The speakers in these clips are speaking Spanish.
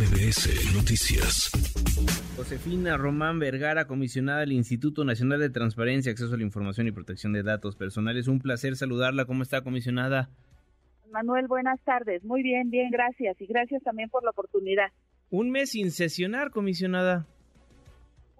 MBS Noticias. Josefina Román Vergara, comisionada del Instituto Nacional de Transparencia, Acceso a la Información y Protección de Datos Personales. Un placer saludarla. ¿Cómo está, comisionada? Manuel, buenas tardes. Muy bien, bien, gracias. Y gracias también por la oportunidad. Un mes sin sesionar, comisionada.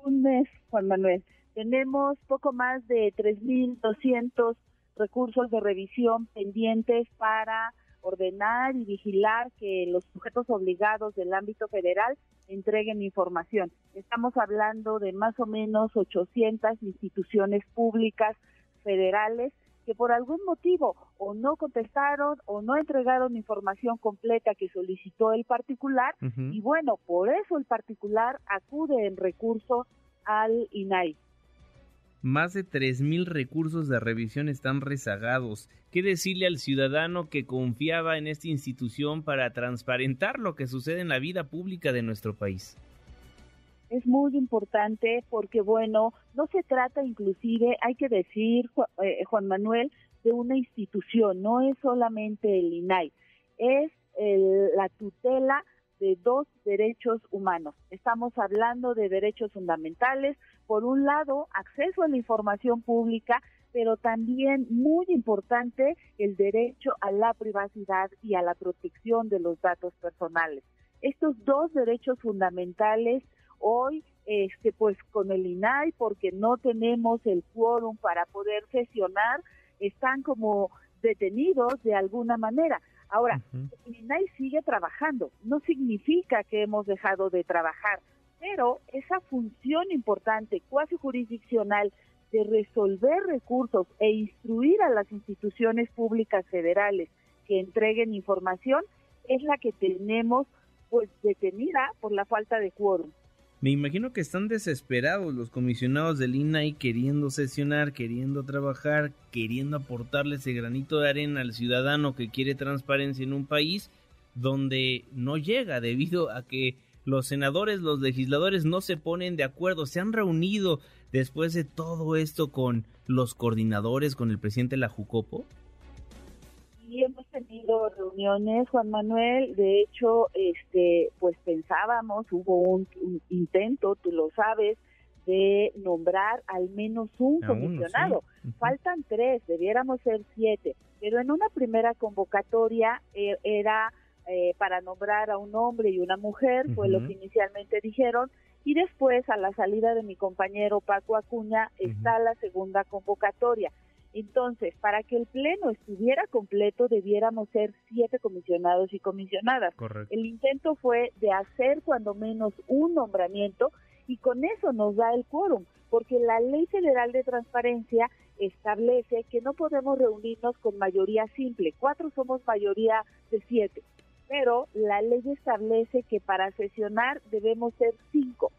Un mes, Juan Manuel. Tenemos poco más de 3.200 recursos de revisión pendientes para ordenar y vigilar que los sujetos obligados del ámbito federal entreguen información. Estamos hablando de más o menos 800 instituciones públicas federales que por algún motivo o no contestaron o no entregaron información completa que solicitó el particular y bueno, por eso el particular acude en recurso al INAI. Más de 3.000 recursos de revisión están rezagados. ¿Qué decirle al ciudadano que confiaba en esta institución para transparentar lo que sucede en la vida pública de nuestro país? Es muy importante porque, bueno, no se trata inclusive, hay que decir, eh, Juan Manuel, de una institución, no es solamente el INAI, es la tutela de dos derechos humanos. Estamos hablando de derechos fundamentales, por un lado, acceso a la información pública, pero también muy importante el derecho a la privacidad y a la protección de los datos personales. Estos dos derechos fundamentales hoy este pues con el INAI porque no tenemos el quórum para poder sesionar están como detenidos de alguna manera. Ahora, el INAI sigue trabajando, no significa que hemos dejado de trabajar, pero esa función importante, cuasi jurisdiccional, de resolver recursos e instruir a las instituciones públicas federales que entreguen información, es la que tenemos pues detenida por la falta de quórum. Me imagino que están desesperados los comisionados del INAI queriendo sesionar, queriendo trabajar, queriendo aportarle ese granito de arena al ciudadano que quiere transparencia en un país donde no llega debido a que los senadores, los legisladores no se ponen de acuerdo, se han reunido después de todo esto con los coordinadores, con el presidente de la Jucopo sí hemos tenido reuniones, Juan Manuel. De hecho, este, pues pensábamos, hubo un, intento, tú lo sabes, de nombrar al menos un comisionado. Faltan tres, debiéramos ser siete. Pero en una primera convocatoria eh, era eh, para nombrar a un hombre y una mujer, fue lo que inicialmente dijeron. Y después, a la salida de mi compañero Paco Acuña, está la segunda convocatoria. Entonces, para que el Pleno estuviera completo, debiéramos ser siete comisionados y comisionadas. El intento fue de hacer cuando menos un nombramiento y con eso nos da el quórum, porque la Ley Federal de Transparencia establece que no podemos reunirnos con mayoría simple. Cuatro somos mayoría de siete, pero la ley establece que para sesionar debemos ser cinco.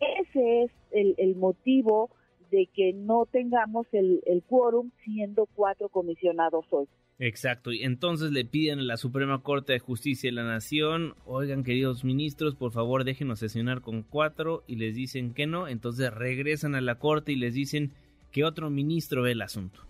Ese es el, el motivo de que no tengamos el, el quórum siendo cuatro comisionados hoy. Exacto, y entonces le piden a la Suprema Corte de Justicia de la Nación, oigan queridos ministros, por favor déjenos sesionar con cuatro y les dicen que no, entonces regresan a la Corte y les dicen que otro ministro ve el asunto.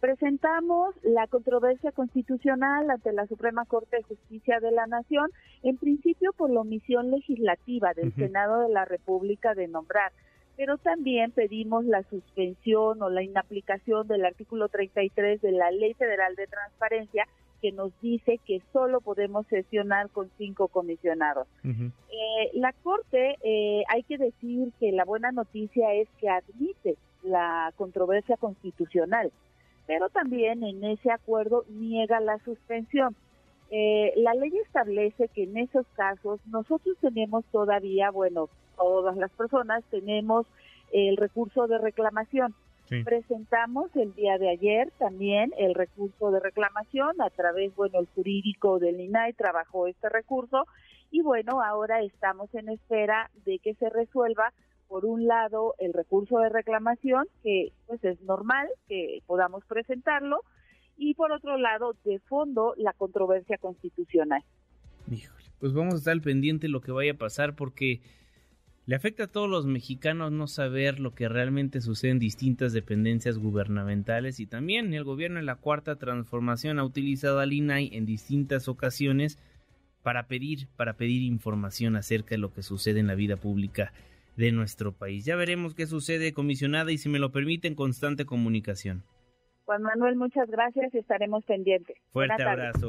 Presentamos la controversia constitucional ante la Suprema Corte de Justicia de la Nación, en principio por la omisión legislativa del Senado de la República de nombrar pero también pedimos la suspensión o la inaplicación del artículo 33 de la Ley Federal de Transparencia que nos dice que solo podemos sesionar con cinco comisionados. Eh, la Corte, eh, hay que decir que la buena noticia es que admite la controversia constitucional, pero también en ese acuerdo niega la suspensión. Eh, la ley establece que en esos casos nosotros tenemos todavía, bueno, todas las personas tenemos el recurso de reclamación. Presentamos el día de ayer también el recurso de reclamación a través, bueno, el jurídico del INAI trabajó este recurso y bueno, ahora estamos en espera de que se resuelva por un lado el recurso de reclamación, que pues es normal que podamos presentarlo, y por otro lado, de fondo, la controversia constitucional. Híjole, pues vamos a estar pendiente de lo que vaya a pasar porque le afecta a todos los mexicanos no saber lo que realmente sucede en distintas dependencias gubernamentales y también el gobierno en la cuarta transformación ha utilizado al INAI en distintas ocasiones para pedir, para pedir información acerca de lo que sucede en la vida pública de nuestro país. Ya veremos qué sucede, comisionada, y si me lo permite, en constante comunicación. Juan Manuel, muchas gracias y estaremos pendientes. Fuerte abrazo.